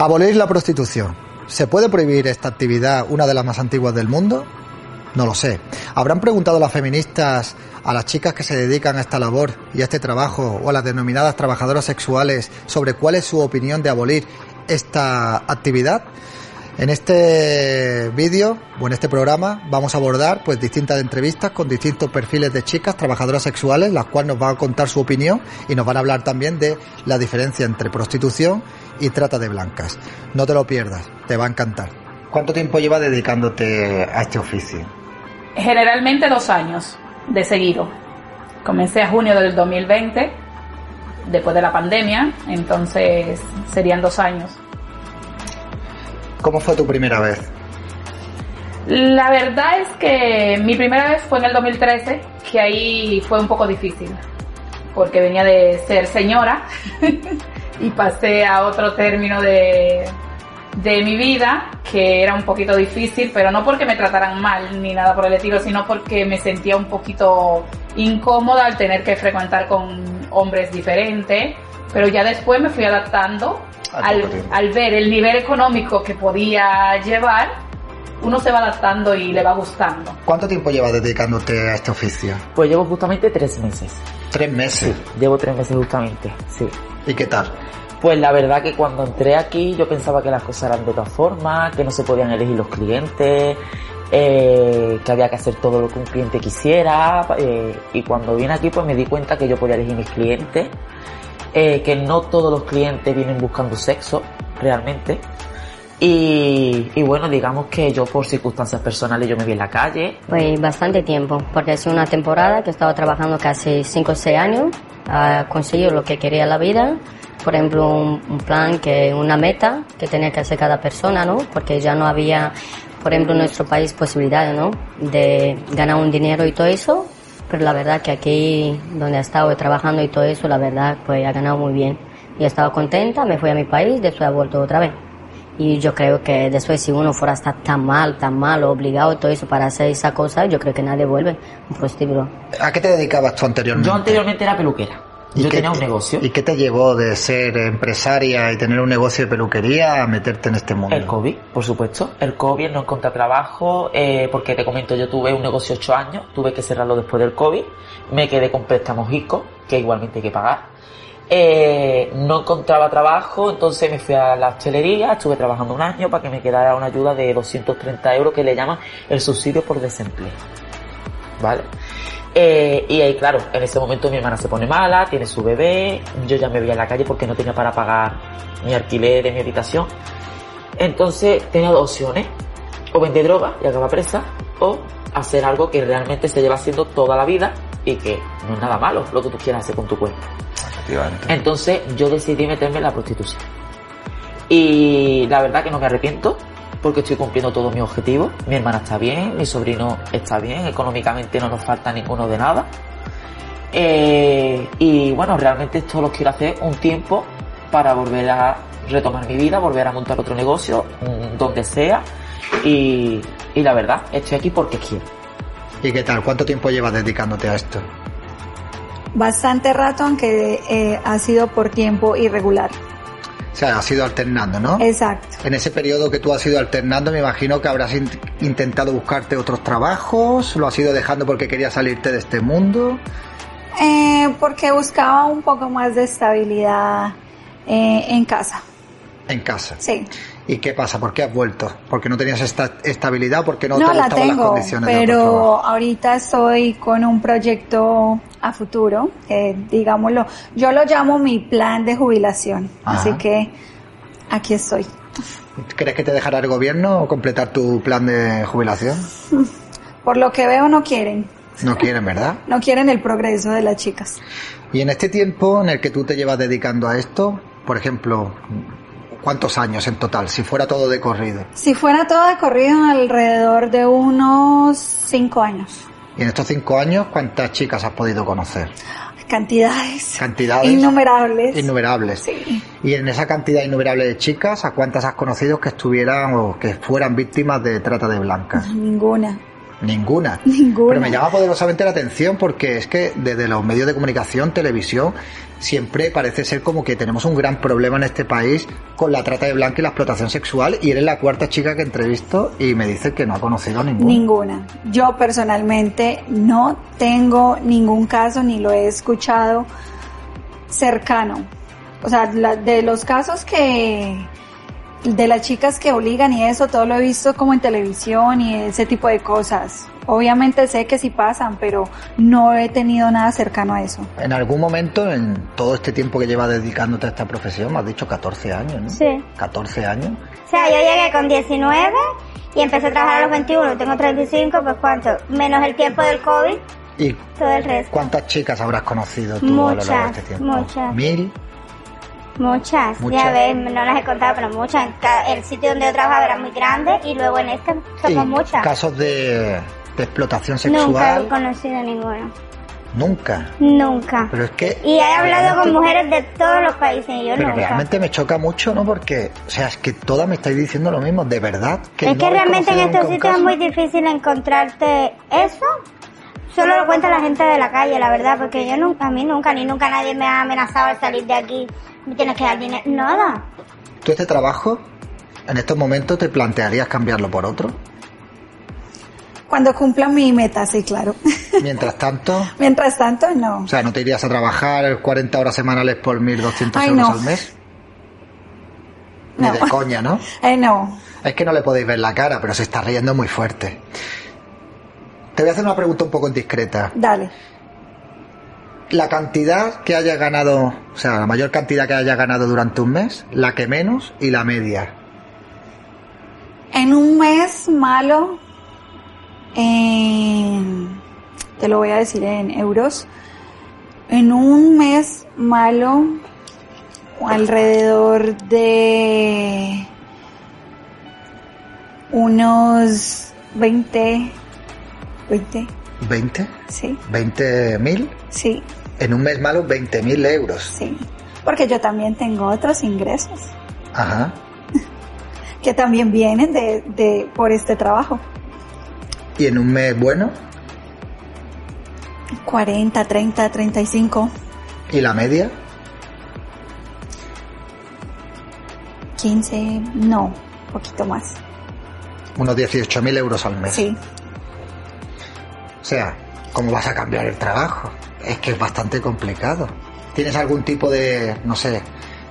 Abolir la prostitución. ¿Se puede prohibir esta actividad, una de las más antiguas del mundo? No lo sé. ¿Habrán preguntado las feministas a las chicas que se dedican a esta labor y a este trabajo o a las denominadas trabajadoras sexuales sobre cuál es su opinión de abolir esta actividad? En este vídeo o en este programa vamos a abordar pues distintas entrevistas con distintos perfiles de chicas trabajadoras sexuales, las cuales nos van a contar su opinión y nos van a hablar también de la diferencia entre prostitución y trata de blancas. No te lo pierdas, te va a encantar. ¿Cuánto tiempo llevas dedicándote a este oficio? Generalmente dos años de seguido. Comencé a junio del 2020, después de la pandemia, entonces serían dos años. ¿Cómo fue tu primera vez? La verdad es que mi primera vez fue en el 2013, que ahí fue un poco difícil, porque venía de ser señora y pasé a otro término de, de mi vida que era un poquito difícil, pero no porque me trataran mal ni nada por el estilo, sino porque me sentía un poquito incómoda al tener que frecuentar con hombres diferentes, pero ya después me fui adaptando Al al, ver el nivel económico que podía llevar, uno se va adaptando y le va gustando. ¿Cuánto tiempo llevas dedicándote a este oficio? Pues llevo justamente tres meses. Tres meses. Llevo tres meses justamente, sí. ¿Y qué tal? Pues la verdad que cuando entré aquí yo pensaba que las cosas eran de otra forma, que no se podían elegir los clientes, eh, que había que hacer todo lo que un cliente quisiera. eh, y cuando vine aquí pues me di cuenta que yo podía elegir mis clientes, eh, que no todos los clientes vienen buscando sexo realmente. Y, bueno, digamos que yo por circunstancias personales yo me vi en la calle, Pues bastante tiempo, porque es una temporada que he trabajando casi 5 o 6 años, a conseguir lo que quería la vida. Por ejemplo, un, plan, que una meta que tenía que hacer cada persona, ¿no? Porque ya no había, por ejemplo, en nuestro país posibilidades, ¿no? De ganar un dinero y todo eso. Pero la verdad que aquí, donde he estado trabajando y todo eso, la verdad, pues he ganado muy bien. Y he estado contenta, me fui a mi país, después he vuelto otra vez. Y yo creo que después si uno fuera a estar tan mal, tan mal, obligado y todo eso para hacer esa cosa, yo creo que nadie vuelve un prostíbulo. ¿A qué te dedicabas tú anteriormente? Yo anteriormente era peluquera. ¿Y Yo qué tenía un negocio. ¿Y qué te llevó de ser empresaria y tener un negocio de peluquería a meterte en este mundo? El COVID, por supuesto. El COVID, no encontré trabajo, eh, porque te comento, yo tuve un negocio ocho años, tuve que cerrarlo después del COVID, me quedé con préstamos ICO, que igualmente hay que pagar. Eh, no encontraba trabajo, entonces me fui a la hostelería, estuve trabajando un año para que me quedara una ayuda de 230 euros que le llaman el subsidio por desempleo. ¿Vale? Eh, y ahí, claro, en ese momento mi hermana se pone mala, tiene su bebé, yo ya me veía en la calle porque no tenía para pagar mi alquiler de mi habitación. Entonces tenía dos opciones, o vender droga y acabar presa, o hacer algo que realmente se lleva haciendo toda la vida y que no es nada malo lo que tú quieras hacer con tu cuerpo. Efectivamente. Entonces yo decidí meterme en la prostitución. Y la verdad que no me arrepiento porque estoy cumpliendo todos mis objetivos. Mi hermana está bien, mi sobrino está bien, económicamente no nos falta ninguno de nada. Eh, y bueno, realmente esto lo quiero hacer un tiempo para volver a retomar mi vida, volver a montar otro negocio, mm, donde sea. Y, y la verdad, estoy aquí porque quiero. ¿Y qué tal? ¿Cuánto tiempo llevas dedicándote a esto? Bastante rato, aunque eh, ha sido por tiempo irregular. O sea, has ido alternando, ¿no? Exacto. En ese periodo que tú has ido alternando, me imagino que habrás in- intentado buscarte otros trabajos, lo has ido dejando porque querías salirte de este mundo. Eh, porque buscaba un poco más de estabilidad eh, en casa. En casa. Sí. ¿Y qué pasa? ¿Por qué has vuelto? ¿Porque no tenías esta estabilidad? ¿Porque no, No, te la gustaban las tengo, condiciones de otro pero ahorita estoy con un proyecto a futuro, que digámoslo, yo lo llamo mi plan de jubilación, Ajá. así que aquí estoy. ¿Crees que te dejará el gobierno completar tu plan de jubilación? Por lo que veo no quieren, No quieren, ¿verdad? no quieren el progreso de las chicas. Y en este tiempo en el que tú te llevas dedicando a esto, por ejemplo, ¿cuántos años en total? Si fuera todo de corrido. Si fuera todo de corrido, alrededor de unos cinco años. Y en estos cinco años, ¿cuántas chicas has podido conocer? Cantidades. Cantidades Innumerables. innumerables. Sí. Y en esa cantidad innumerable de chicas, ¿a cuántas has conocido que estuvieran o que fueran víctimas de trata de blancas? Ninguna. Ninguna. Ninguna. Pero me llama poderosamente la atención porque es que desde los medios de comunicación, televisión, siempre parece ser como que tenemos un gran problema en este país con la trata de blancas y la explotación sexual y eres la cuarta chica que entrevisto y me dice que no ha conocido ninguna. Ninguna. Yo personalmente no tengo ningún caso ni lo he escuchado cercano. O sea, de los casos que de las chicas que obligan y eso, todo lo he visto como en televisión y ese tipo de cosas. Obviamente sé que sí pasan, pero no he tenido nada cercano a eso. En algún momento, en todo este tiempo que llevas dedicándote a esta profesión, me has dicho 14 años, ¿no? Sí. 14 años. O sea, yo llegué con 19 y empecé a trabajar a los 21, tengo 35, pues cuánto, menos el tiempo del COVID, ¿Y todo el resto. cuántas chicas habrás conocido tú a lo largo de Muchas, este tiempo? muchas. ¿Mil? Muchas, Muchas. ya ves, no las he contado, pero muchas. En El sitio donde yo trabajaba era muy grande y luego en este somos ¿Y muchas. casos de, de explotación Nunca sexual? he conocido ninguno. Nunca. Nunca. Pero es que... Y he hablado con mujeres de todos los países y yo Pero nunca. realmente me choca mucho, ¿no? Porque, o sea, es que todas me estáis diciendo lo mismo, de verdad. es no que realmente en estos nunca sitios es muy difícil encontrarte eso. Solo lo cuenta la gente de la calle, la verdad, porque yo nunca, a mí nunca, ni nunca nadie me ha amenazado al salir de aquí. Me tienes que dar dinero. Nada. ¿Tú este trabajo, en estos momentos, te plantearías cambiarlo por otro? Cuando cumpla mi meta, sí, claro. Mientras tanto, Mientras tanto, no. o sea, ¿no te irías a trabajar 40 horas semanales por 1.200 Ay, euros no. al mes? Ni No. de coña, ¿no? Eh, no. Es que no le podéis ver la cara, pero se está riendo muy fuerte. Te voy a hacer una pregunta un poco indiscreta. Dale. La cantidad que haya ganado, o sea, la mayor cantidad que haya ganado durante un mes, la que menos y la media. En un mes malo, en- te lo voy a decir en euros, en un mes malo, alrededor de unos 20, 20, ¿20? sí, ¿20 mil? sí, En un mes malo, 20 mil euros. sí. Porque yo también tengo otros ingresos. Ajá. que también vienen de, de por este trabajo. ¿Y en un mes bueno? 40, 30, 35, ¿Y la media? 15, no, poquito más. Unos 18.000 euros al mes. Sí. O sea, ¿cómo vas a cambiar el trabajo? Es que es bastante complicado. ¿Tienes algún tipo de, no sé,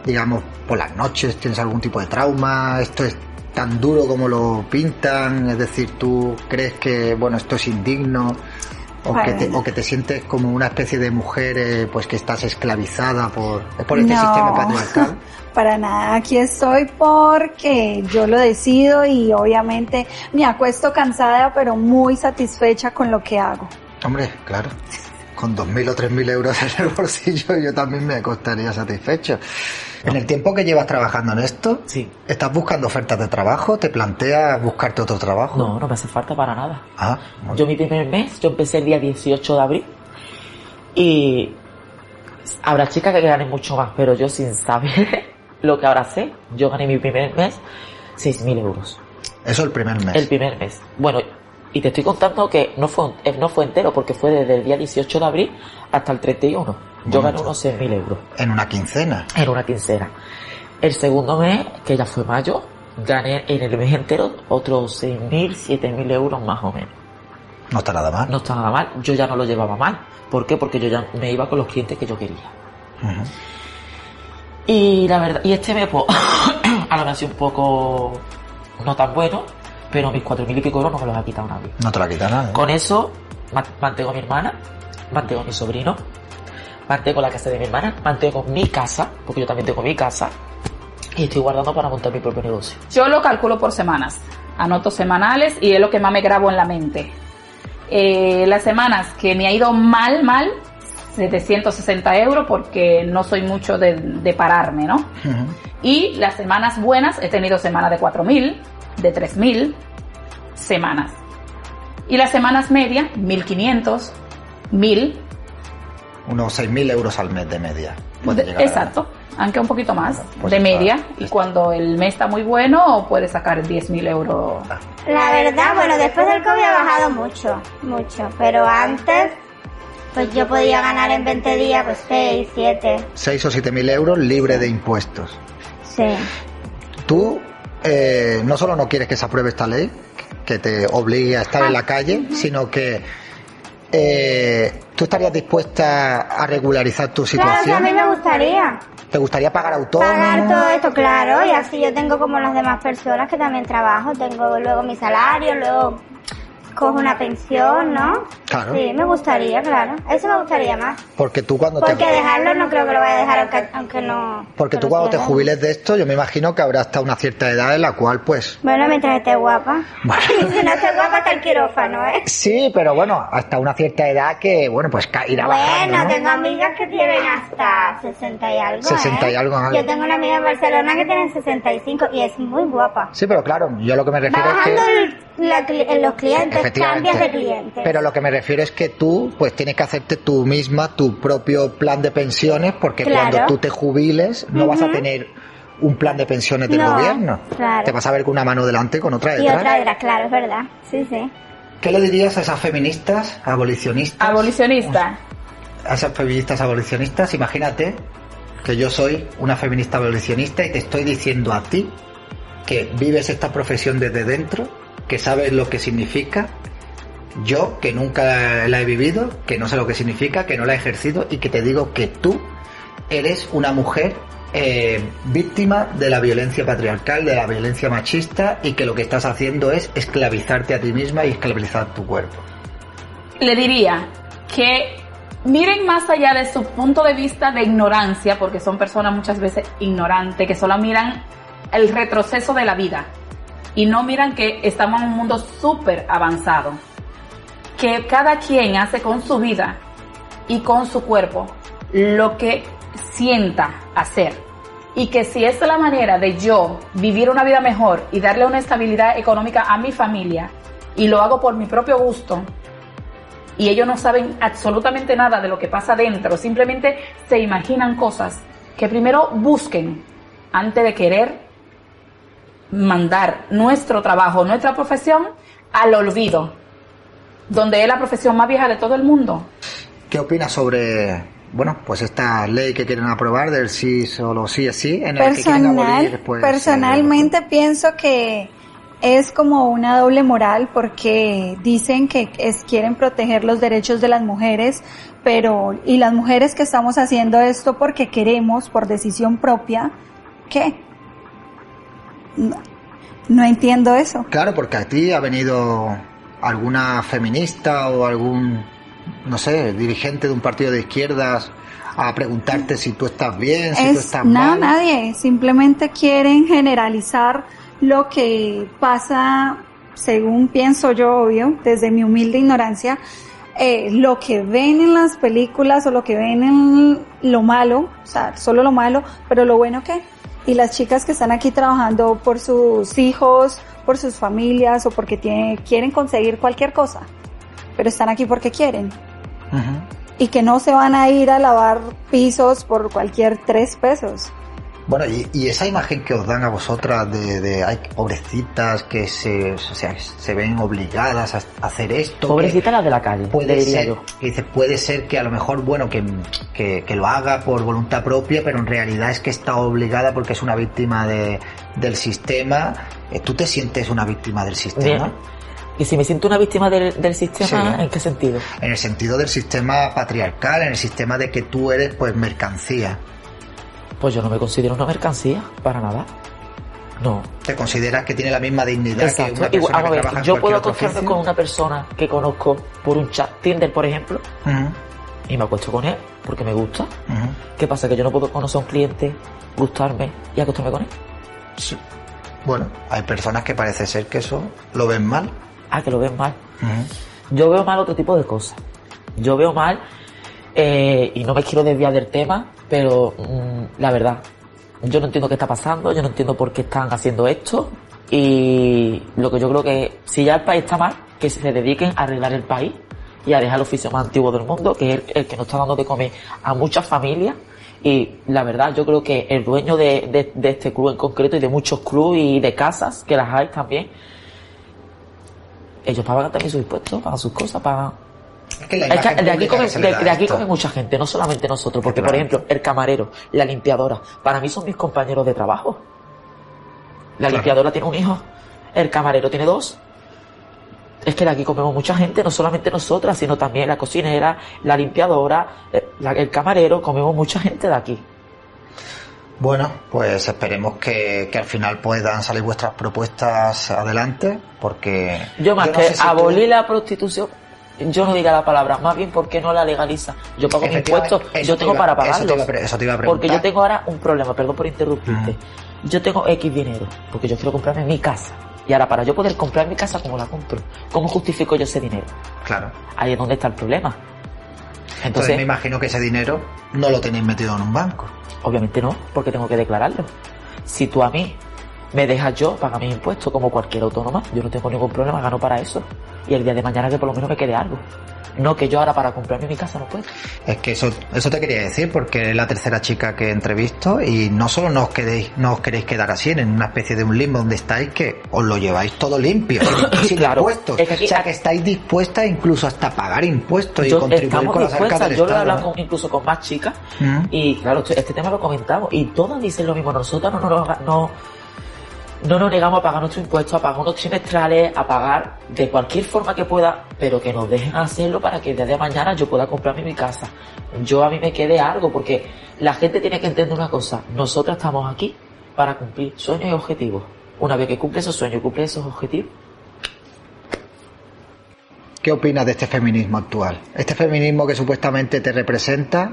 digamos, por las noches, tienes algún tipo de trauma? ¿Esto es tan duro como lo pintan? Es decir, ¿tú crees que, bueno, esto es indigno? O, que, te, Bueno. o que te sientes como una especie de mujer, eh, pues que estás esclavizada por, por este No. sistema patriarcal. Para nada, aquí estoy porque yo lo decido y obviamente me acuesto cansada pero muy satisfecha con lo que hago. Hombre, claro. Con 2.000 o 3.000 euros en el bolsillo yo también me acostaría satisfecho. En el tiempo que llevas trabajando en esto, Sí. ¿estás buscando ofertas de trabajo? ¿Te planteas buscarte otro trabajo? No, no me hace falta para nada. Ah, muy Yo mi primer mes, yo empecé el día 18 de abril y habrá chicas que ganen mucho más, pero yo sin saber lo que ahora sé, yo gané mi primer mes 6.000 euros. Eso el primer mes. El primer mes. Bueno, y te estoy contando que no fue, eh, no fue entero porque fue desde el día 18 de abril hasta el 31. Yo gané unos 6.000 euros En una quincena. en una quincena. El segundo mes, que ya fue mayo, gané en el mes entero otros 6.000, 7.000 euros más o menos. No está nada mal. No está nada mal, yo ya no lo llevaba mal. ¿Por qué? Porque yo ya me iba con los clientes que yo quería. Y la verdad, y este mes, pues, a lo mejor un poco no tan bueno, pero mis cuatro mil y pico euros no me los ha quitado nadie. No te la quita nada. Con eso, ma- mantengo a mi hermana, mantengo a mi sobrino, mantengo la casa de mi hermana, mantengo mi casa, porque yo también tengo mi casa, y estoy guardando para montar mi propio negocio. Yo lo calculo por semanas. Anoto semanales y es lo que más me grabo en la mente. Eh, las semanas que me ha ido mal, mal, 760 euros porque no soy mucho de, de pararme, ¿no? Y las semanas buenas, he tenido semanas de 4.000, de 3.000 semanas. Y las semanas medias, 1.500, 1.000. Unos 6.000 euros al mes de media. Puede de- llegar a- exacto, aunque un poquito más, Pues de está- media. Y está- cuando el mes está muy bueno, puedes sacar 10.000 euros. La verdad, bueno, después del COVID ha bajado mucho, mucho. Pero antes, pues yo podía ganar en 20 días, pues 6, 7. 6 o 7.000 euros libre de impuestos. Sí. Tú eh, no solo no quieres que se apruebe esta ley, que te obligue a estar en la calle, sino que eh, tú estarías dispuesta a regularizar tu Claro, que a situación. mí me gustaría ¿Te gustaría pagar autónomo? pagar todo esto, claro, y así yo tengo como las demás personas que también trabajo, tengo luego mi salario, luego cojo una pensión, ¿no? Claro. Sí, me gustaría, claro. Eso me gustaría más. Porque tú cuando Porque te dejarlo no creo que lo vaya a dejar aunque, aunque no... porque que tú cuando te jubiles de esto, yo me imagino que habrá hasta una cierta edad en la cual pues Bueno, mientras esté guapa. Bueno. si no esté guapa está el quirófano, ¿eh? Sí, pero bueno, hasta una cierta edad que, bueno, pues irá bajando, Bueno, ¿no? tengo amigas que tienen hasta 60 y algo. 60 y ¿eh? algo, algo. Yo tengo una amiga en Barcelona que tiene 65 y es muy guapa. Sí, pero claro, yo lo que me refiero es bajando que... el- la los clientes, Efectivamente. cambias de clientes. Pero lo que me refiero es que tú, pues tienes que hacerte tú misma tu propio plan de pensiones, porque Claro. cuando tú te jubiles no vas a tener un plan de pensiones del No, gobierno. claro. Te vas a ver con una mano delante y con otra y detrás. otra detrás, claro, es verdad. Sí, sí. ¿Qué le dirías a esas feministas abolicionistas? Abolicionista. a esas feministas abolicionistas, imagínate que yo soy una feminista abolicionista y te estoy diciendo a ti que vives esta profesión desde dentro, que sabes lo que significa, yo que nunca la he vivido, que no sé lo que significa, que no la he ejercido y que te digo que tú eres una mujer eh, víctima de la violencia patriarcal, de la violencia machista y que lo que estás haciendo es esclavizarte a ti misma y esclavizar tu cuerpo. le diría que miren más allá de su punto de vista de ignorancia, porque son personas muchas veces ignorantes, que solo miran el retroceso de la vida y no miran que estamos en un mundo súper avanzado, que cada quien hace con su vida y con su cuerpo lo que sienta hacer. Y que si es la manera de yo vivir una vida mejor y darle una estabilidad económica a mi familia, y lo hago por mi propio gusto, y ellos no saben absolutamente nada de lo que pasa dentro, simplemente se imaginan cosas que primero busquen antes de querer mandar nuestro trabajo, nuestra profesión al olvido, donde es la profesión más vieja de todo el mundo. ¿Qué opinas sobre, bueno, pues esta ley que quieren aprobar del sí solo sí es sí, en el que quieren abolir Personal, después, personalmente pienso que es como una doble moral porque dicen que es, quieren proteger los derechos de las mujeres, pero y las mujeres que estamos haciendo esto porque queremos, por decisión propia, ¿qué? No, no entiendo eso. Claro, porque a ti ha venido alguna feminista o algún, no sé, dirigente de un partido de izquierdas a preguntarte si tú estás bien, si tú es estás nada, mal. nadie, simplemente quieren generalizar lo que pasa, según pienso yo, obvio, desde mi humilde ignorancia, eh, lo que ven en las películas o lo que ven en lo malo, o sea, solo lo malo, pero lo bueno que, y las chicas que están aquí trabajando por sus hijos, por sus familias o porque tiene- quieren conseguir cualquier cosa, pero están aquí porque quieren y que no se van a ir a lavar pisos por cualquier tres pesos. Bueno, y, y esa imagen que os dan a vosotras de, de ay, pobrecitas que se, o sea, se ven obligadas a hacer esto. Pobrecita la de la calle, puede ser, yo. que dice, puede ser que a lo mejor, bueno, que, que, que lo haga por voluntad propia, pero en realidad es que está obligada porque es una víctima de, del sistema. Eh, ¿Tú te sientes una víctima del sistema? Bien. Y si me siento una víctima del, del sistema, Sí. ¿en qué sentido? En el sentido del sistema patriarcal, en el sistema de que tú eres pues mercancía. Pues yo no me considero una mercancía, para nada. No. Te consideras que tiene la misma dignidad Exacto. que una Igual, persona vamos a que ver, trabaja yo puedo acostarme con una persona que conozco por un chat Tinder, por ejemplo, y me acuesto con él porque me gusta. ¿Qué pasa? Que yo no puedo conocer a un cliente, gustarme y acostarme con él. Sí. Bueno, hay personas que parece ser que eso lo ven mal. Ah, que lo ven mal. Yo veo mal otro tipo de cosas. Yo veo mal, eh, y no me quiero desviar del tema, pero mm, la verdad, yo no entiendo qué está pasando, yo no entiendo por qué están haciendo esto, y lo que yo creo que si ya el país está mal, que se dediquen a arreglar el país y a dejar el oficio más antiguo del mundo, que es el, que nos está dando de comer a muchas familias. Y la verdad, yo creo que el dueño de, de- de este club en concreto y de muchos clubes y de casas, que las hay también, ellos pagan también sus impuestos, pagan sus cosas, pagan... Es que la Es que imagen de aquí, le de, aquí come mucha gente, no solamente nosotros, porque por ejemplo, el camarero, la limpiadora, para mí son mis compañeros de trabajo. La Claro. limpiadora tiene un hijo, el camarero tiene dos. Es que de aquí comemos mucha gente, no solamente nosotras, sino también la cocinera, la limpiadora, eh, la- el camarero, comemos mucha gente de aquí. Bueno, pues esperemos que, que al final puedan salir vuestras propuestas adelante, porque... Yo más no que si tú- abolir la prostitución, yo no diga la palabra, más bien porque no la legaliza. Yo pago mis impuestos, yo te tengo iba- para eso te pagarlos. iba eso te iba a porque yo tengo ahora un problema, perdón por interrumpirte. Yo tengo X dinero, porque yo quiero comprarme mi casa. Y ahora para yo poder comprar mi casa, ¿cómo la compro? ¿Cómo justifico yo ese dinero? Claro. Ahí es donde está el problema. Entonces Entonces, me imagino que ese dinero no lo tenéis metido en un banco. obviamente no, porque tengo que declararlo. Si tú a mí me dejas yo pagar mis impuestos como cualquier autónoma, yo no tengo ningún problema, gano para eso. Y el día de mañana que por lo menos me quede algo. No que yo ahora para comprarme mi casa no puedo. Es que eso, eso te quería decir, porque es la tercera chica que entrevisto y no solo no os, quedéis, no os queréis quedar así en una especie de un limbo donde estáis que os lo lleváis todo limpio, sin Claro, impuestos. es que aquí- o sea, que estáis dispuestas incluso hasta pagar impuestos y Yo- contribuir estamos con las arcas del yo lo he hablado ¿no? con- incluso con más chicas Mm. y claro, este, tema lo comentamos y todas dicen lo mismo, nosotros no nos, no, no nos negamos a pagar nuestros impuestos, a pagar unos trimestrales, a pagar de cualquier forma que pueda, pero que nos dejen hacerlo para que el día de mañana yo pueda comprarme mi casa. Yo a mí me quede algo, porque la gente tiene que entender una cosa, nosotros estamos aquí para cumplir sueños y objetivos. Una vez que cumple esos sueños y cumple esos objetivos, ¿Qué opinas de este feminismo actual? Este feminismo que supuestamente te representa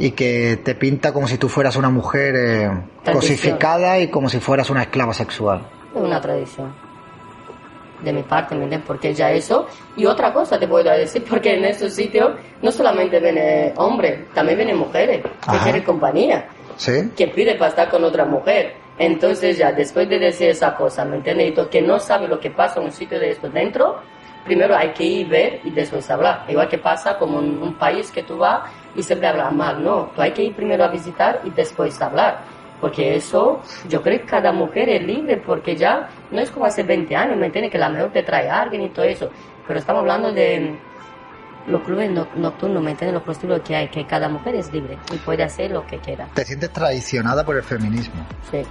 y que te pinta como si tú fueras una mujer eh, cosificada y como si fueras una esclava sexual. Es una tradición. De mi parte, ¿me entiendes? Porque ya eso. Y otra cosa te puedo decir, porque en esos sitios no solamente vienen hombres, también vienen mujeres, que Ajá. quieren compañía, ¿Sí? que piden para estar con otra mujer. Entonces ya, después de decir esa cosa, ¿me entiendes? Y que no sabe lo que pasa en un sitio de esto dentro, primero hay que ir ver y después hablar. Igual que pasa como en un país que tú vas y siempre hablas mal, no. Tú hay que ir primero a visitar y después hablar. Porque eso, yo creo que cada mujer es libre, porque ya no es como hace 20 años, ¿me entiendes? Que la mejor te trae a alguien y todo eso. Pero estamos hablando de los clubes no- nocturnos, ¿me entiendes? Los prostíbulos que hay, que cada mujer es libre y puede hacer lo que quiera. Te sientes traicionada por el feminismo. Sí.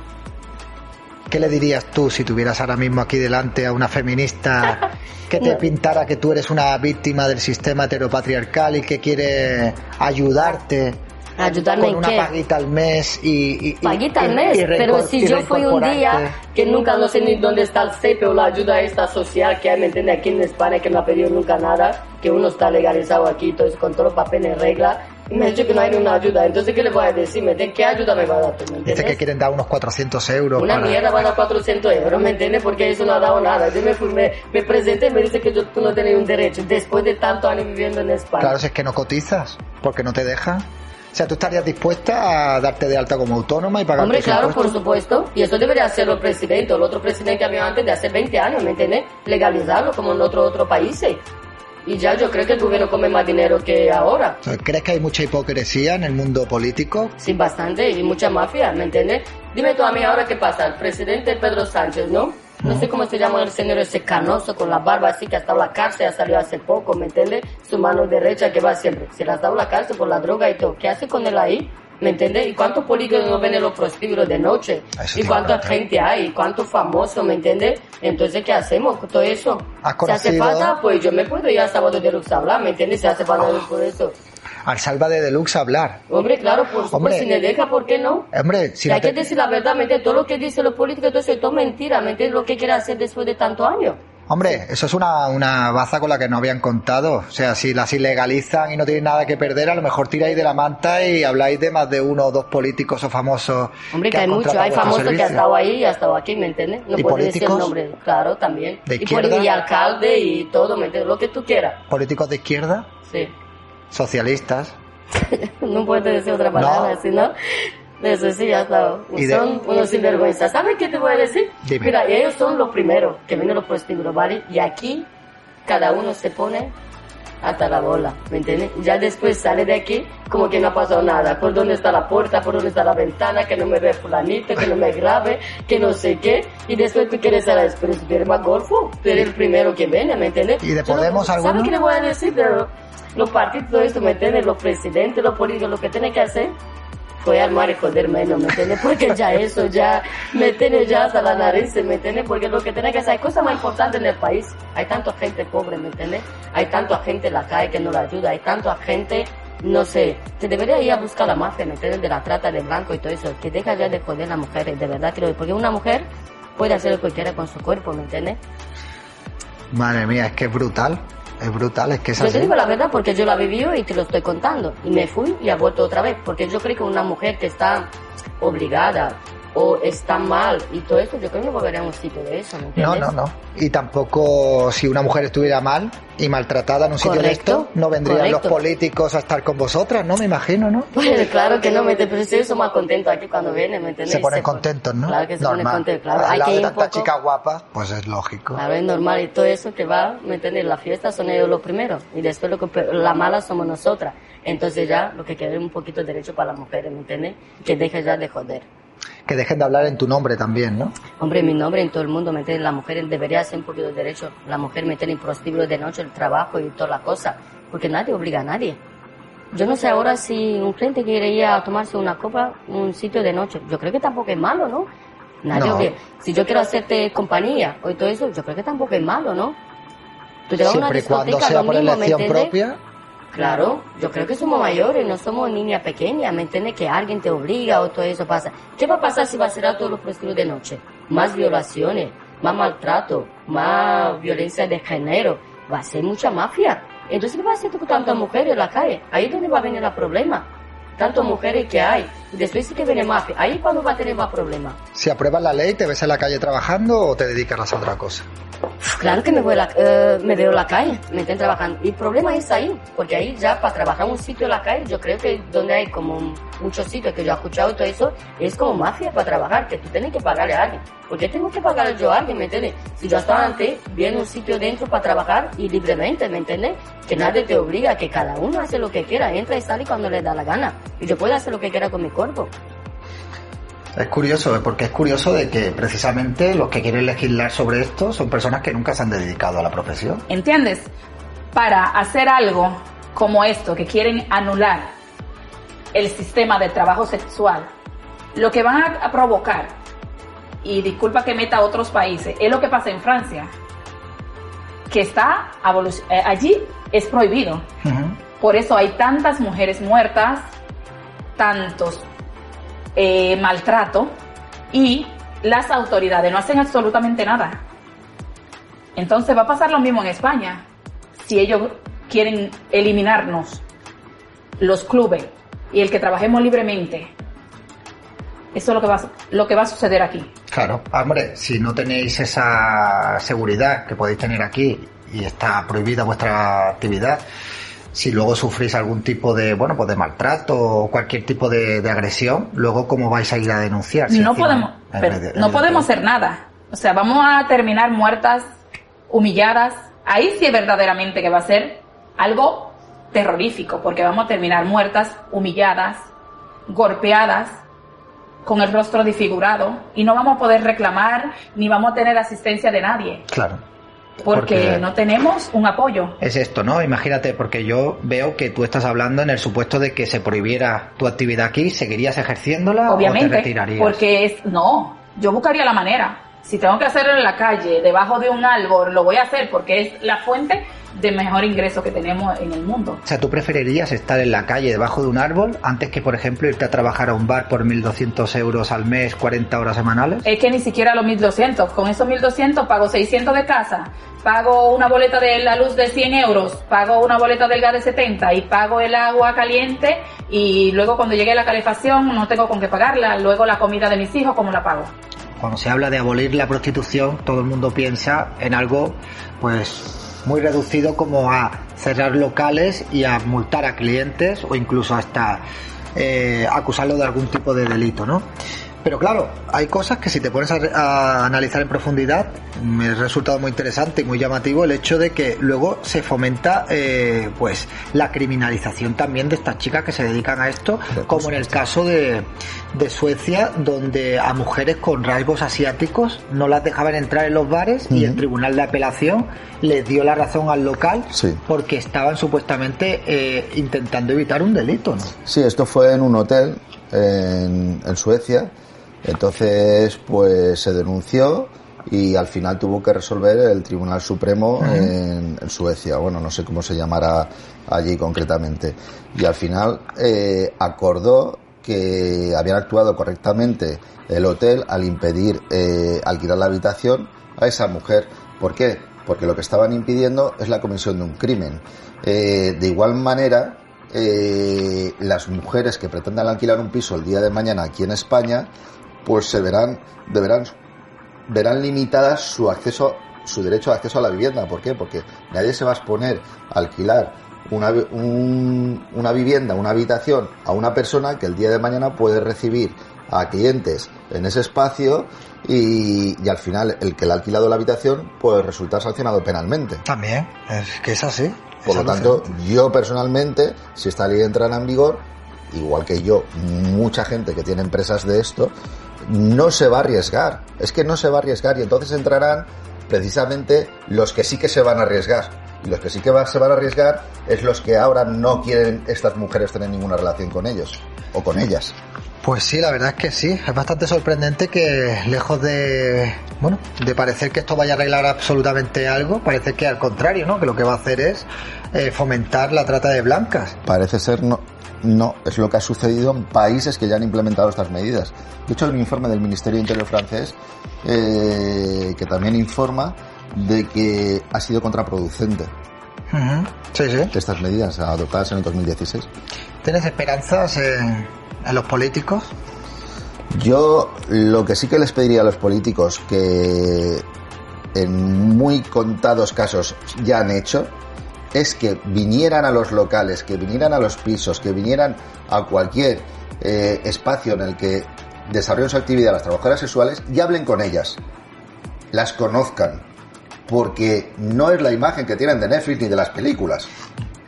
¿Qué le dirías tú si tuvieras ahora mismo aquí delante a una feminista que te No. pintara que tú eres una víctima del sistema heteropatriarcal y que quiere ayudarte Ayudarme con en una qué? paguita al mes y... y- Paguita al y- mes, y pero si yo fui un día que nunca no sé ni dónde está el CEPE o la ayuda esta social que hay, ¿me entiende? Aquí en España que no ha pedido nunca nada, que uno está legalizado aquí, eso, con todos los papeles en regla, me ha dicho que no hay ninguna ayuda, entonces ¿qué le voy a decir? ¿Me entiende? ¿Qué ayuda me va a dar? ¿Me Dice entiendes? que quieren dar unos 400 euros Una para... mierda va a dar 400 euros, ¿me entiendes? Porque eso no ha dado nada. Yo me, fui, me, me presenté y me dice que yo, tú no tienes un derecho después de tantos años viviendo en España. Claro, si es que no cotizas, porque no te dejan. O sea, tú estarías dispuesta a darte de alta como autónoma y pagar Hombre, claro, por impuestos? supuesto. Y eso debería hacerlo el presidente el otro presidente que había antes de hace 20 años, ¿me entiendes? Legalizarlo como en otros otros países. Y ya yo creo que el gobierno come más dinero que ahora. ¿Crees que hay mucha hipocresía en el mundo político? Sí, bastante. Y mucha mafia, ¿me entiendes? Dime tú a mí ahora qué pasa. El presidente Pedro Sánchez, ¿no? No sé cómo se llama el señor ese canoso con la barba así que ha estado en la cárcel, ha salido hace poco, ¿me entiendes? Su mano derecha que va siempre. Se la ha en la cárcel por la droga y todo. ¿Qué hace con él ahí? ¿Me entiendes? ¿Y cuántos políticos ven en los prostíbulos de noche? ¿Y cuánta gente hay? ¿Y cuántos famosos? ¿Me entiendes? Entonces, ¿qué hacemos con todo eso? ¿Has Si hace falta, pues yo me puedo ir a sábado de Lux a hablar, ¿me entiendes? Si hace falta por eso. Al Salva de Deluxe hablar. Hombre, claro, por supuesto, Hombre. si me deja, ¿por qué no? Hombre, si Y no hay te- que decir la verdad, ¿me entiendes? Todo lo que dicen los políticos, todo eso es todo mentira, ¿me entiendes? Lo que quiere hacer después de tantos años. Hombre, eso es una, una baza con la que no habían contado. O sea, si las ilegalizan y no tienen nada que perder, a lo mejor tiráis de la manta y habláis de más de uno o dos políticos o famosos. Hombre, que, hay han mucho, contratado hay famosos que ha estado ahí y ha estado aquí, ¿me entiendes? No ¿Y puedo decir el nombre, claro, también. ¿De y, izquierda? poli- y alcalde y todo, ¿me entiendes? Lo que tú quieras, Políticos de izquierda, sí. socialistas. no puedo decir otra palabra, No. si no, eso sí, ya está. Y de- Son unos sinvergüenzas. ¿Sabes qué te voy a decir? Dime. Mira, ellos son los primeros que vienen los prostíbulos, ¿vale? Y aquí cada uno se pone hasta la bola, ¿me entiendes? Ya después sale de aquí como que no ha pasado nada. ¿Por dónde está la puerta? ¿Por dónde está la ventana? Que no me ve fulanito, que no me grabe, que no sé qué. Y después tú quieres ser la más golfo, tú eres el primero que viene, ¿me entiendes? ¿Y de Yo no- Podemos ¿Sabes qué le voy a decir? Pero los partidos, todo esto, ¿me entiendes? Los presidentes, los políticos, lo que tienen que hacer fue armar y joder menos, ¿me entiendes? Porque ya eso, ya me tiene ya hasta la nariz, ¿me entiendes? Porque lo que tiene que hacer, hay cosas más importantes en el país. Hay tanta gente pobre, ¿me entiendes? Hay tanta gente en la calle que no la ayuda, hay tanta gente, no sé, te debería ir a buscar la mafia, ¿me entiendes? De la trata de blanco y todo eso, que deja ya de joder a las mujeres, de verdad, creo, porque una mujer puede hacer lo que quiera con su cuerpo, ¿me entiendes? Madre mía, es que es brutal. Es brutal, es que es Yo te así. digo la verdad porque yo la viví y te lo estoy contando. Y me fui y ha vuelto otra vez. Porque yo creo que una mujer que está obligada o está mal y todo esto, yo creo que no volveré a un sitio de eso, ¿me No, no, no. Y tampoco si una mujer estuviera mal y maltratada en un sitio de esto, no vendrían correcto. los políticos a estar con vosotras, ¿no? Me imagino, ¿no? Pues claro que no, me pero si son más contentos aquí cuando vienen, ¿me entiendes? Se ponen pon- contentos, ¿no? Claro que se ponen Normal. contentos, claro. Al Hay lado que de tantas poco... chicas guapas, pues es lógico. Claro, es normal y todo eso que va, ¿me entiendes? La fiesta son ellos los primeros y después lo que, la mala somos nosotras. Entonces ya lo que queda es un poquito de derecho para las mujeres, ¿me entiendes? Que dejen ya de joder. Que dejen de hablar en tu nombre también, ¿no? Hombre, mi nombre en todo el mundo, ¿me entiendes? La mujer debería hacer un poquito de derecho. La mujer meter en prostíbulos de noche, el trabajo y toda la cosa. Porque nadie obliga a nadie. Yo no sé ahora si un cliente quiere ir a tomarse una copa un sitio de noche. Yo creo que tampoco es malo, ¿no? Nadie No. obliga. Si yo quiero hacerte compañía o todo eso, yo creo que tampoco es malo, ¿no? Tú te vas a una Siempre y cuando discoteca, sea lo por mismo, ¿me elección entiendes? propia. Claro, yo creo que somos mayores, no somos niñas pequeñas, ¿me entiendes? Que alguien te obliga o todo eso pasa. ¿Qué va a pasar si va a cerrar todos los prostíbulos de noche? Más violaciones, más maltrato, más violencia de género, va a ser mucha mafia. Entonces, ¿qué va a hacer con tantas mujeres en la calle? Ahí es donde va a venir el problema. Tantas mujeres que hay. Después sí que viene mafia. Ahí es cuando va a tener más problemas. Si apruebas la ley, ¿te ves en la calle trabajando o te dedicarás a otra cosa? Claro que me, voy a la- eh, me veo la calle, me estén trabajando. El problema es ahí, porque ahí ya para trabajar un sitio en la calle, yo creo que donde hay como muchos sitios que yo he escuchado y todo eso, es como mafia para trabajar, que tú tienes que pagarle a alguien. ¿Por qué tengo que pagarle yo a alguien, me entiendes? Si yo hasta antes viene un sitio dentro para trabajar y libremente, ¿me entiendes? Que nadie te obliga, que cada uno hace lo que quiera, entra y sale cuando le da la gana. Y yo puedo hacer lo que quiera con mi cuerpo. Es curioso, ¿eh? porque es curioso de que precisamente los que quieren legislar sobre esto son personas que nunca se han dedicado a la profesión. ¿Entiendes? Para hacer algo como esto, que quieren anular el sistema de trabajo sexual, lo que van a provocar, y disculpa que meta a otros países, es lo que pasa en Francia, que está eh, allí es prohibido. Por eso hay tantas mujeres muertas, tantos eh, maltrato y las autoridades no hacen absolutamente nada. Entonces va a pasar lo mismo en España. Si ellos quieren eliminarnos los clubes y el que trabajemos libremente, eso es lo que va, lo que va a suceder aquí. Claro, hombre, si no tenéis esa seguridad que podéis tener aquí y está prohibida vuestra actividad, si luego sufrís algún tipo de, bueno, pues de maltrato o cualquier tipo de, agresión, luego cómo vais a ir a denunciar. no podemos, no podemos hacer nada. O sea, vamos a terminar muertas, humilladas. Ahí sí es verdaderamente que va a ser algo terrorífico, porque vamos a terminar muertas, humilladas, golpeadas, con el rostro disfigurado, y no vamos a poder reclamar ni vamos a tener asistencia de nadie. Claro. Porque, no tenemos un apoyo. Es esto, ¿no? Imagínate, porque yo veo que tú estás hablando en el supuesto de que se prohibiera tu actividad aquí, ¿seguirías ejerciéndola Obviamente, o te retirarías? Porque es, no, yo buscaría la manera. Si tengo que hacerlo en la calle, debajo de un árbol, lo voy a hacer porque es la fuente de mejor ingreso que tenemos en el mundo. O sea, ¿tú preferirías estar en la calle debajo de un árbol antes que, por ejemplo, irte a trabajar a un bar por 1.200 euros al mes, 40 horas semanales? Es que ni siquiera los 1.200. Con esos 1.200 pago 600 de casa, pago una boleta de la luz de 100 euros, pago una boleta del gas de 70 y pago el agua caliente y luego cuando llegue la calefacción no tengo con qué pagarla, luego la comida de mis hijos, ¿cómo la pago? Cuando se habla de abolir la prostitución, todo el mundo piensa en algo, pues muy reducido como a cerrar locales y a multar a clientes o incluso hasta eh, acusarlo de algún tipo de delito, ¿no? Pero claro, hay cosas que si te pones a, analizar en profundidad, me ha resultado muy interesante y muy llamativo el hecho de que luego se fomenta eh, pues la criminalización también de estas chicas que se dedican a esto, como en el caso de, de Suecia, donde a mujeres con rasgos asiáticos no las dejaban entrar en los bares y el tribunal de apelación les dio la razón al local porque estaban supuestamente eh, intentando evitar un delito. ¿no? Sí, esto fue en un hotel en, en Suecia entonces, pues se denunció y al final tuvo que resolver el Tribunal Supremo en, Suecia. Bueno, no sé cómo se llamará allí concretamente. Y al final eh, acordó que habían actuado correctamente el hotel al impedir eh, alquilar la habitación a esa mujer. ¿Por qué? Porque lo que estaban impidiendo es la comisión de un crimen. Eh, de igual manera, las mujeres que pretendan alquilar un piso el día de mañana aquí en España pues se verán, deberán, verán limitadas su acceso, su derecho de acceso a la vivienda. ¿Por qué? Porque nadie se va a exponer a alquilar una, una vivienda, una habitación a una persona que el día de mañana puede recibir a clientes en ese espacio y, y, al final el que le ha alquilado la habitación puede resultar sancionado penalmente. También, es que es así. Por lo tanto, yo personalmente, si esta ley entrara en vigor, igual que yo, mucha gente que tiene empresas de esto, no se va a arriesgar. Es que no se va a arriesgar y entonces entrarán precisamente los que sí que se van a arriesgar. Y los que sí que se van a arriesgar es los que ahora no quieren estas mujeres tener ninguna relación con ellos o con ellas. Pues sí, la verdad es que sí. Es bastante sorprendente que lejos de, bueno, de parecer que esto vaya a arreglar absolutamente algo, parece que al contrario, ¿no? Que lo que va a hacer es eh, fomentar la trata de blancas. Parece ser no, no, es lo que ha sucedido en países que ya han implementado estas medidas. De hecho, hay un informe del Ministerio Interior francés eh, que también informa de que ha sido contraproducente. Sí, sí. Estas medidas adoptadas en el 2016. ¿Tienes esperanzas en, en los políticos? Yo lo que sí que les pediría a los políticos que en muy contados casos ya han hecho es que vinieran a los locales, que vinieran a los pisos, que vinieran a cualquier eh, espacio en el que desarrollen su actividad las trabajadoras sexuales y hablen con ellas, las conozcan, porque no es la imagen que tienen de Netflix ni de las películas,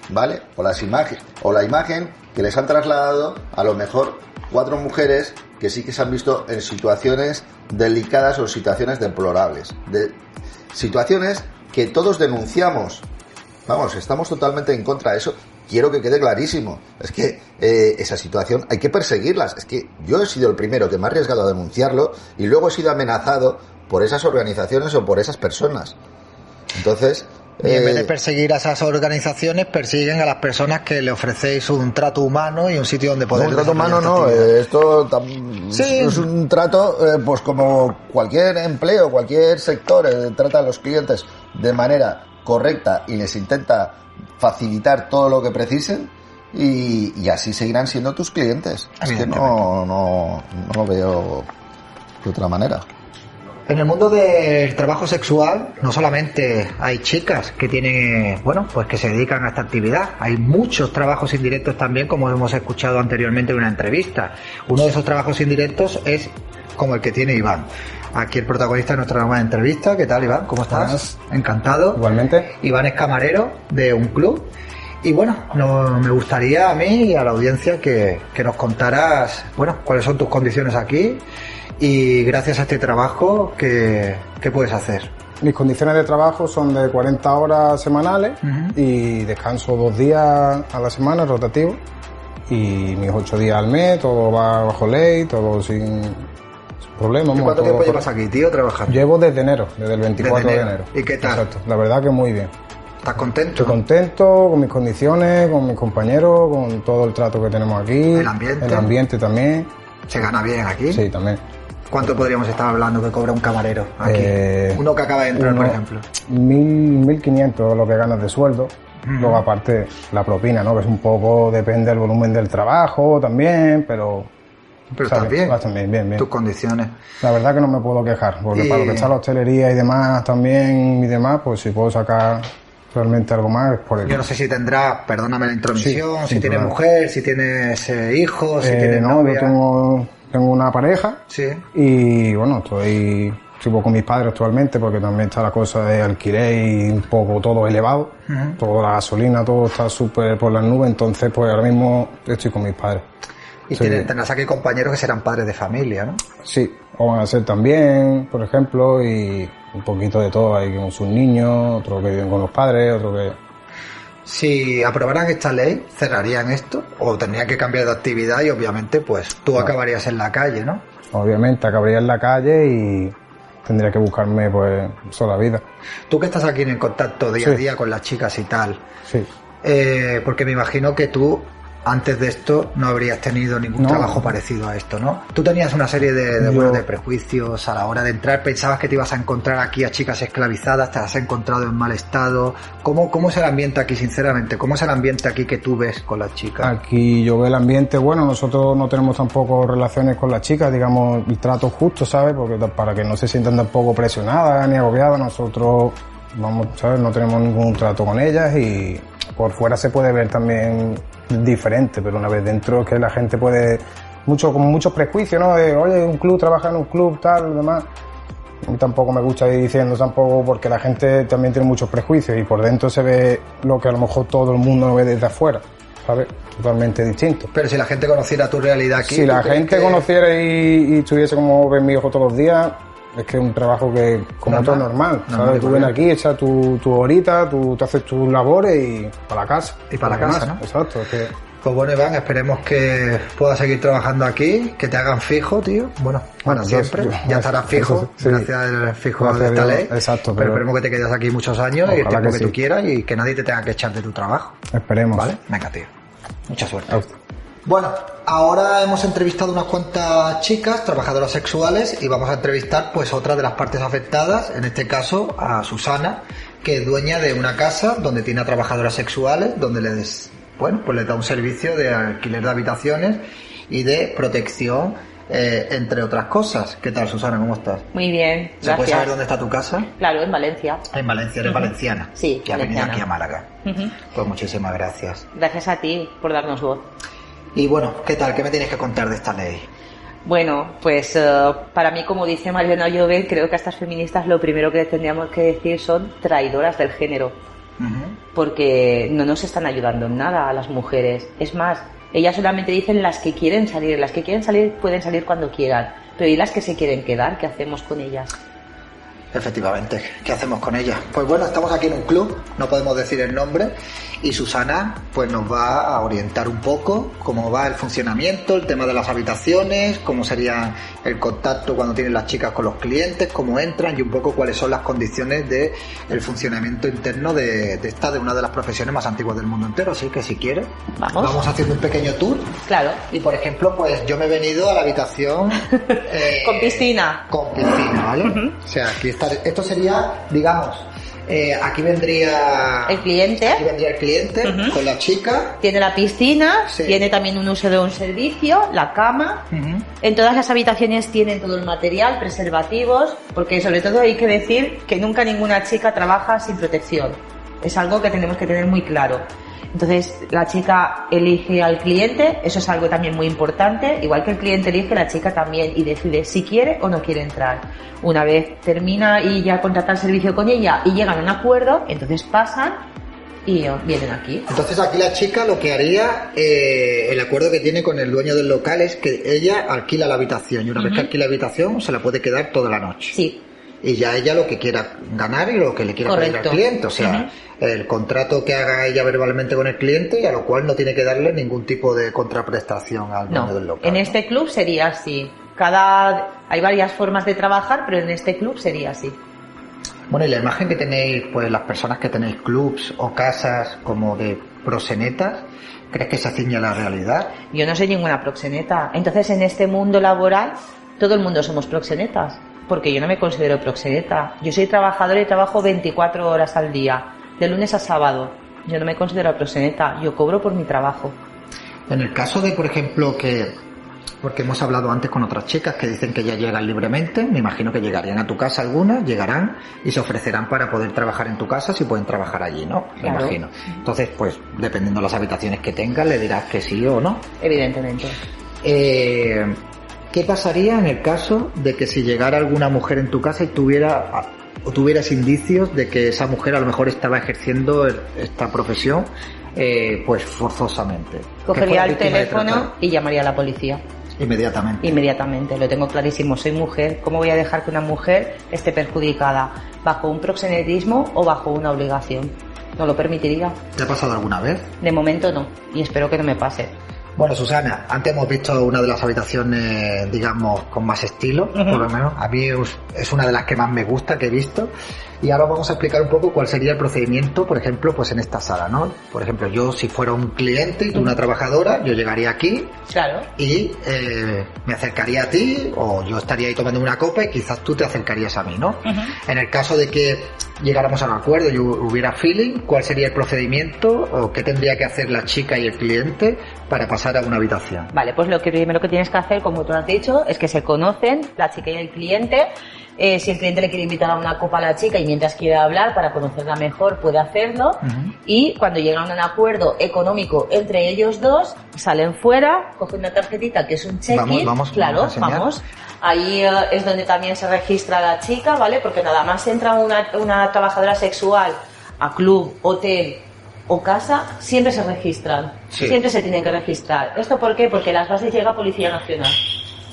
¿vale? O las imágenes, o la imagen que les han trasladado a lo mejor cuatro mujeres que sí que se han visto en situaciones delicadas o situaciones deplorables. De situaciones que todos denunciamos. Vamos, estamos totalmente en contra de eso. Quiero que quede clarísimo. Es que eh, esa situación hay que perseguirlas. Es que yo he sido el primero que me ha arriesgado a denunciarlo y luego he sido amenazado por esas organizaciones o por esas personas. Entonces, Y en vez de eh, perseguir a esas organizaciones, persiguen a las personas que le ofrecéis un trato humano y un sitio donde poder. No, un trato humano no, eh, esto Sí. es un trato, eh, pues como cualquier empleo, cualquier sector, trata a los clientes de manera correcta y les intenta facilitar todo lo que precisen y, y así seguirán siendo tus clientes. Es que no, no, no lo veo de otra manera. En el mundo del trabajo sexual no solamente hay chicas que tienen, bueno, pues que se dedican a esta actividad, hay muchos trabajos indirectos también, como hemos escuchado anteriormente en una entrevista. Uno de esos trabajos indirectos es como el que tiene Iván. Aquí el protagonista de nuestra nueva entrevista. ¿Qué tal, Iván? ¿Cómo estás? Encantado. Igualmente. Iván es camarero de un club. Y bueno, no, me gustaría a mí y a la audiencia que, que nos contaras, bueno, cuáles son tus condiciones aquí y gracias a este trabajo, ¿qué, qué puedes hacer? Mis condiciones de trabajo son de 40 horas semanales y descanso dos días a la semana rotativo y mis ocho días al mes, todo va bajo ley, todo sin, sin problemas. ¿Y cuánto tiempo llevas aquí, tío, trabajando? Llevo desde enero, desde el 24 Desde de enero. ¿Y qué tal? Exacto, la verdad que muy bien. ¿Estás contento? Estoy contento con mis condiciones, con mis compañeros, con todo el trato que tenemos aquí. ¿El ambiente? El ambiente también. ¿Se gana bien aquí? Sí, también. ¿Cuánto podríamos estar hablando que cobra un camarero aquí? Eh, Uno que acaba de entrar, por ejemplo. Mil, mil quinientos lo que ganas de sueldo. Luego aparte la propina, ¿no? Que es un poco, depende del volumen del trabajo también, pero... Pero ¿sabes? estás bien. Vas también, bien, bien. Tus condiciones. La verdad que no me puedo quejar, porque Y- para lo que está la hostelería y demás también y demás, pues si puedo sacar realmente algo más es por ello. Yo no sé si tendrás, perdóname la intromisión, Sí, si tienes mujer, si tienes eh, hijos, si Eh, tienes no, novia. yo tengo, tengo una pareja Sí. y bueno, estoy vivo con mis padres actualmente porque también está la cosa de alquiler y un poco todo elevado, Ujú. toda la gasolina, todo está súper por las nubes, entonces pues ahora mismo estoy con mis padres. Y Sí. tendrás aquí compañeros que serán padres de familia, ¿no? Sí, o van a ser también, por ejemplo, y un poquito de todo, hay con sus niños, otros que viven con los padres, otros que... Si aprobaran esta ley, cerrarían esto o tendrían que cambiar de actividad y obviamente pues tú acabarías en la calle, ¿no? Obviamente acabaría en la calle y tendría que buscarme pues toda la vida. Tú que estás aquí en contacto día a día con las chicas y tal, Sí. eh, porque me imagino que tú antes de esto no habrías tenido ningún No. trabajo parecido a esto, ¿no? Tú tenías una serie de, de, Yo- bueno, de prejuicios a la hora de entrar, pensabas que te ibas a encontrar aquí a chicas esclavizadas, te has encontrado en mal estado. ¿Cómo, cómo es el ambiente aquí, sinceramente? ¿Cómo es el ambiente aquí que tú ves con las chicas? Aquí yo veo el ambiente, bueno, nosotros no tenemos tampoco relaciones con las chicas, digamos, el trato justo, ¿sabes? Porque para que no se sientan tampoco presionadas ni agobiadas, nosotros, vamos, ¿sabes? No tenemos ningún trato con ellas y por fuera se puede ver también diferente, pero una vez dentro es que la gente puede, mucho, con muchos prejuicios, ¿no? De, oye, un club, trabaja en un club, tal, demás. Mí tampoco me gusta ir diciendo tampoco porque la gente también tiene muchos prejuicios y por dentro se ve lo que a lo mejor todo el mundo no ve desde afuera, ¿sabes? Totalmente distinto. Pero si la gente conociera tu realidad aquí... Si ¿tú la gente que- conociera y, y estuviese como ven mi hijo todos los días, es que es un trabajo que como Normal. todo normal, Normal ¿sabes? Tú vienes corriente. aquí, echas tu, tu horita, tú te haces tus labores y para la casa. Y para la casa, más. ¿no? Exacto, es que Pues bueno, Iván, esperemos que puedas seguir trabajando aquí, que te hagan fijo, tío. Bueno, Bueno, siempre. yo- ya estarás fijo, sí. gracias al fijo Gracias de esta ley. exacto, pero, pero- esperemos que te quedes aquí muchos años y el tiempo que, que tú quieras y que nadie te tenga que echar de tu trabajo. esperemos. ¿Vale? Venga, tío. Mucha suerte. Bueno, ahora hemos entrevistado unas cuantas chicas, trabajadoras sexuales, y vamos a entrevistar pues otra de las partes afectadas, en este caso a Susana, que es dueña de una casa donde tiene a trabajadoras sexuales, donde les, bueno, pues les da un servicio de alquiler de habitaciones y de protección, eh, entre otras cosas. ¿Qué tal, Susana? ¿Cómo estás? Muy bien, ¿Se puede saber dónde está tu casa? Claro, en Valencia. En Valencia, eres valenciana. Sí, Que ha venido aquí a Málaga. Pues muchísimas gracias. Gracias a ti por darnos voz. Y bueno, ¿qué tal? ¿Qué me tienes que contar de esta ley? Bueno, pues eh, para mí, como dice Mariana Llobet, creo que a estas feministas lo primero que tendríamos que decir son traidoras del género, porque no nos están ayudando en nada a las mujeres. Es más, Ellas solamente dicen las que quieren salir. Las que quieren salir pueden salir cuando quieran. Pero ¿y las que se quieren quedar? ¿Qué hacemos con ellas? Efectivamente, ¿qué hacemos con ella? Pues bueno, estamos aquí en un club, no podemos decir el nombre, y Susana pues nos va a orientar un poco cómo va el funcionamiento, el tema de las habitaciones, cómo sería el contacto cuando tienen las chicas con los clientes, cómo entran y un poco cuáles son las condiciones de el funcionamiento interno de, de esta, de una de las profesiones más antiguas del mundo entero. Así que si quieres, Vamos. vamos haciendo un pequeño tour. Claro. Y por ejemplo, pues yo me he venido a la habitación eh, Con piscina. con piscina, ¿vale? O sea, aquí está, esto sería, digamos, eh, aquí vendría El cliente. Aquí vendría el cliente con la chica. Tiene la piscina, Sí. tiene también un uso de un servicio, la cama. En todas las habitaciones tienen todo el material, preservativos, porque sobre todo hay que decir que nunca ninguna chica trabaja sin protección. Es algo que tenemos que tener muy claro. Entonces, la chica elige al cliente, eso es algo también muy importante, igual que el cliente elige, la chica también y decide si quiere o no quiere entrar. Una vez termina y ya contrata el servicio con ella y llegan a un acuerdo, entonces pasan y vienen aquí. Entonces aquí la chica lo que haría, eh, el acuerdo que tiene con el dueño del local es que ella alquila la habitación y una vez que alquila la habitación se la puede quedar toda la noche. Sí. Y ya ella lo que quiera ganar y lo que le quiera pedir al cliente. O sea, el contrato que haga ella verbalmente con el cliente y a lo cual no tiene que darle ningún tipo de contraprestación al dueño No, del local. en este club sería así. Cada hay varias formas de trabajar, pero en este club sería así. Bueno, y la imagen que tenéis, pues las personas que tenéis clubs o casas como de prosenetas, ¿crees que se ciñe a la realidad? Yo no soy ninguna proxeneta. Entonces, en este mundo laboral, todo el mundo somos proxenetas, porque yo no me considero proxeneta. Yo soy trabajadora y trabajo 24 horas al día, de lunes a sábado. Yo no me considero proxeneta, yo cobro por mi trabajo. En el caso de, por ejemplo, que, porque hemos hablado antes con otras chicas que dicen que ya llegan libremente, me imagino que llegarían a tu casa algunas, llegarán y se ofrecerán para poder trabajar en tu casa si pueden trabajar allí, ¿no? Me Claro. imagino. Entonces, pues, dependiendo de las habitaciones que tengas, le dirás que sí o no. Evidentemente. Eh, ¿Qué pasaría en el caso de que si llegara alguna mujer en tu casa y tuviera o tuvieras indicios de que esa mujer a lo mejor estaba ejerciendo esta profesión eh, pues forzosamente? Cogería el teléfono y llamaría a la policía. Inmediatamente. Inmediatamente, lo tengo clarísimo. Soy mujer. ¿Cómo voy a dejar que una mujer esté perjudicada? ¿Bajo un proxenetismo o bajo una obligación? No lo permitiría. ¿Te ha pasado alguna vez? De momento no. Y espero que no me pase. Bueno, Susana, antes hemos visto una de las habitaciones, digamos, con más estilo, por lo menos. A mí es una de las que más me gusta que he visto. Y ahora vamos a explicar un poco cuál sería el procedimiento, por ejemplo, pues en esta sala, ¿no? Por ejemplo, yo si fuera un cliente y tú una trabajadora, yo llegaría aquí Claro. y eh, me acercaría a ti o yo estaría ahí tomando una copa y quizás tú te acercarías a mí, ¿no? En el caso de que llegáramos a un acuerdo y hu- hubiera feeling, ¿cuál sería el procedimiento o qué tendría que hacer la chica y el cliente para pasar a una habitación? Vale, pues lo que primero que tienes que hacer, como tú has dicho, es que se conocen, la chica y el cliente. Eh, si el cliente le quiere invitar a una copa a la chica y mientras quiere hablar para conocerla mejor, puede hacerlo. Y cuando llegan a un acuerdo económico entre ellos dos, salen fuera, cogen una tarjetita que es un check-in. Vamos, vamos, claro, vamos vamos. Ahí eh, es donde también se registra la chica, ¿vale? Porque nada más entra una, una trabajadora sexual a club, hotel o casa, siempre se registran. Sí. Siempre se tienen que registrar. ¿Esto por qué? Porque las bases llega Policía Nacional.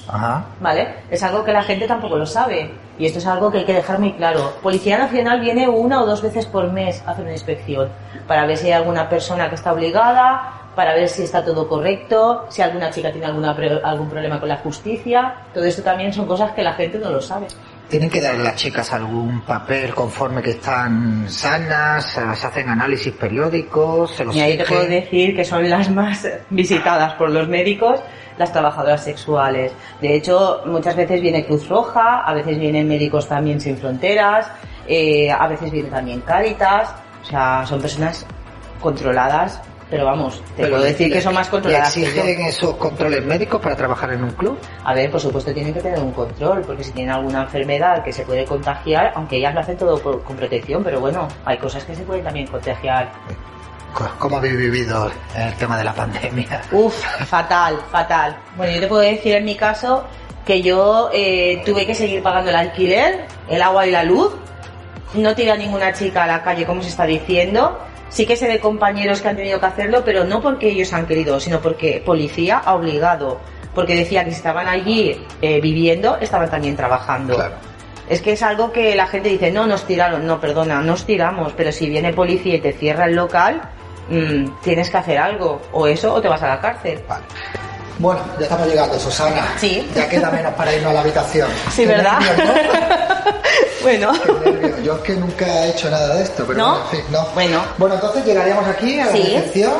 Ajá. ¿Vale? Es algo que la gente tampoco lo sabe. Y esto es algo que hay que dejar muy claro. Policía Nacional viene una o dos veces por mes a hacer una inspección para ver si hay alguna persona que está obligada, para ver si está todo correcto, si alguna chica tiene alguna algún problema con la justicia. Todo esto también son cosas que la gente no lo sabe. ¿Tienen que darle a las chicas algún papel conforme que están sanas? ¿Se hacen análisis periódicos? ¿Se los Y ahí te puedo decir que son las más visitadas por los médicos, las trabajadoras sexuales. De hecho, muchas veces viene Cruz Roja, a veces vienen médicos también sin fronteras, eh, a veces viene también Cáritas. O sea, son personas controladas, pero vamos, te Pero puedo decir que son más ¿Le controladas. que yo. exigen esos controles médicos para trabajar en un club? A ver, por supuesto tienen que tener un control, porque si tienen alguna enfermedad que se puede contagiar, aunque ellas lo hacen todo por- con protección, pero bueno, hay cosas que se pueden también contagiar ¿Cómo habéis vivido el tema de la pandemia? Uf, fatal, fatal. Bueno, yo te puedo decir en mi caso que yo eh, tuve que seguir pagando el alquiler, el agua y la luz. No tiré a ninguna chica a la calle como se está diciendo. Sí que sé de compañeros que han tenido que hacerlo, pero no porque ellos han querido, sino porque policía ha obligado. Porque decía que si estaban allí eh, viviendo, estaban también trabajando. Es que es algo que la gente dice, no, nos tiraron. No, perdona, nos tiramos. Pero si viene policía y te cierra el local, mm, tienes que hacer algo. O eso o te vas a la cárcel. Bueno, ya estamos llegando, Susana. Sí. Ya queda menos para irnos a la habitación. Sí, Qué ¿verdad? nervios, bueno. Qué. Yo es que nunca he hecho nada de esto, pero ¿No? bueno, en fin, no. Bueno. Bueno, entonces llegaríamos aquí a la Sí. recepción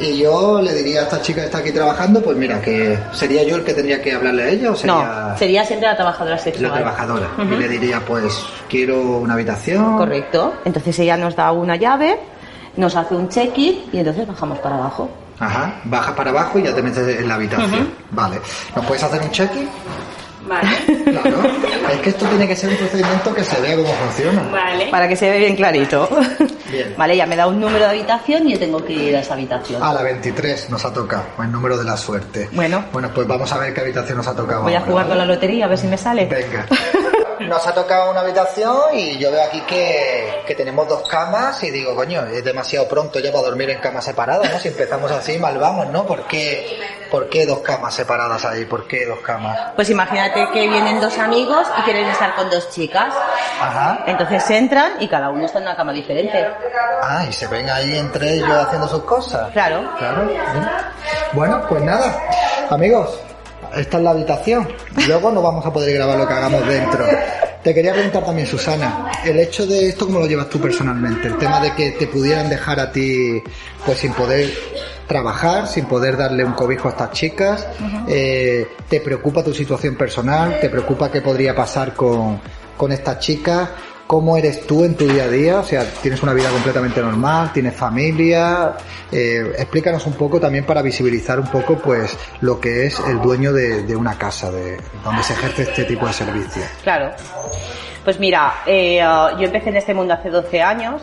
y yo le diría a esta chica que está aquí trabajando, pues mira, que sería yo el que tendría que hablarle a ella o sería No, sería siempre la trabajadora sexual. la trabajadora. Y le diría, pues quiero una habitación. Correcto. Entonces ella nos da una llave, nos hace un check-in y entonces bajamos para abajo. Ajá, bajas para abajo y ya te metes en la habitación. Vale. ¿Nos puedes hacer un check-in? Vale. Claro. es que esto tiene que ser un procedimiento que se vea cómo funciona. Vale. Para que se vea bien clarito. Bien. Vale, ella me da un número de habitación y yo tengo que ir a esa habitación. A la 23 nos ha tocado, el número de la suerte. Bueno. Bueno, pues vamos a ver qué habitación nos ha tocado. Voy a jugar con la lotería a ver si me sale. Venga. Nos ha tocado una habitación y yo veo aquí que, que tenemos dos camas y digo, coño, es demasiado pronto ya para dormir en camas separadas, ¿no? Si empezamos así, mal vamos, ¿no? ¿Por qué, ¿Por qué dos camas separadas ahí? ¿Por qué dos camas? Pues imagínate que vienen dos amigos y quieren estar con dos chicas. Ajá. Entonces entran y cada uno está en una cama diferente. Ah, y se ven ahí entre ellos haciendo sus cosas. Claro. Claro. Bueno, pues nada, amigos, esta es la habitación. Luego no vamos a poder grabar lo que hagamos dentro. Te quería preguntar también, Susana, el hecho de esto, ¿cómo lo llevas tú personalmente? El tema de que te pudieran dejar a ti, pues sin poder trabajar, sin poder darle un cobijo a estas chicas, eh, ¿te preocupa tu situación personal? ¿Te preocupa qué podría pasar con, con estas chicas? ¿Cómo eres tú en tu día a día? O sea, ¿tienes una vida completamente normal? ¿Tienes familia? Eh, explícanos un poco también para visibilizar un poco pues lo que es el dueño de, una casa, de donde se ejerce este tipo de servicio. Claro. Pues mira, eh, uh, yo empecé en este mundo hace 12 años.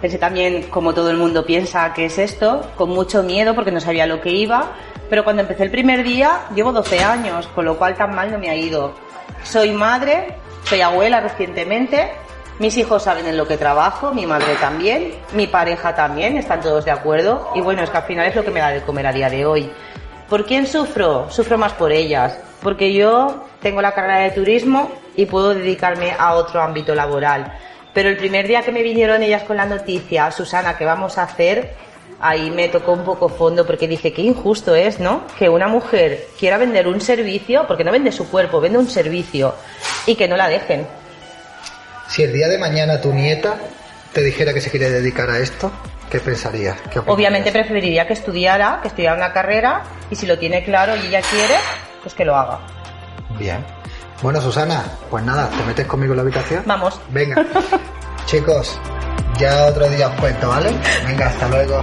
Pensé también, como todo el mundo piensa que es esto, con mucho miedo porque no sabía lo que iba. Pero cuando empecé el primer día, llevo 12 años, con lo cual tan mal no me ha ido. Soy madre, soy abuela recientemente, mis hijos saben en lo que trabajo, mi madre también, mi pareja también, están todos de acuerdo. Y bueno, es que al final es lo que me da de comer a día de hoy. ¿Por quién sufro? Sufro más por ellas, porque yo tengo la carrera de turismo y puedo dedicarme a otro ámbito laboral. Pero el primer día que me vinieron ellas con la noticia, Susana, ¿qué vamos a hacer? Ahí me tocó un poco fondo porque dije, qué injusto es, ¿no? Que una mujer quiera vender un servicio, porque no vende su cuerpo, vende un servicio, y que no la dejen. Si el día de mañana tu nieta te dijera que se quiere dedicar a esto, ¿qué pensarías? Obviamente preferiría que estudiara, que estudiara una carrera, y si lo tiene claro y ella quiere, pues que lo haga. Bien. Bueno, Susana, pues nada, ¿te metes conmigo en la habitación? Vamos. Venga. Chicos, ya otro día os cuento, ¿vale? Venga, hasta luego.